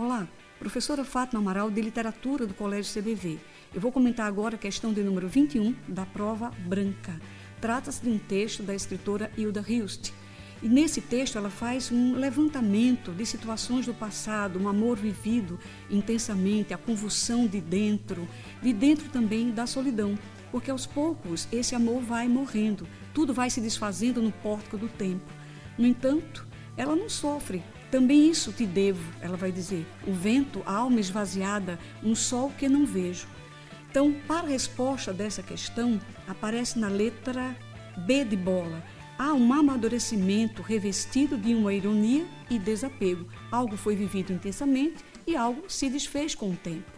Olá, professora Fátima Amaral de Literatura do Colégio CBV. Eu vou comentar agora a questão de número 21 da prova branca. Trata-se de um texto da escritora Hilda Hilst. E nesse texto ela faz um levantamento de situações do passado, um amor vivido intensamente, a convulsão de dentro, de dentro também da solidão, porque aos poucos esse amor vai morrendo, tudo vai se desfazendo no pórtico do tempo. No entanto, ela não sofre também isso te devo, ela vai dizer. O vento, a alma esvaziada, um sol que não vejo. Então, para a resposta dessa questão, aparece na letra B de bola. Há um amadurecimento revestido de uma ironia e desapego. Algo foi vivido intensamente e algo se desfez com o tempo.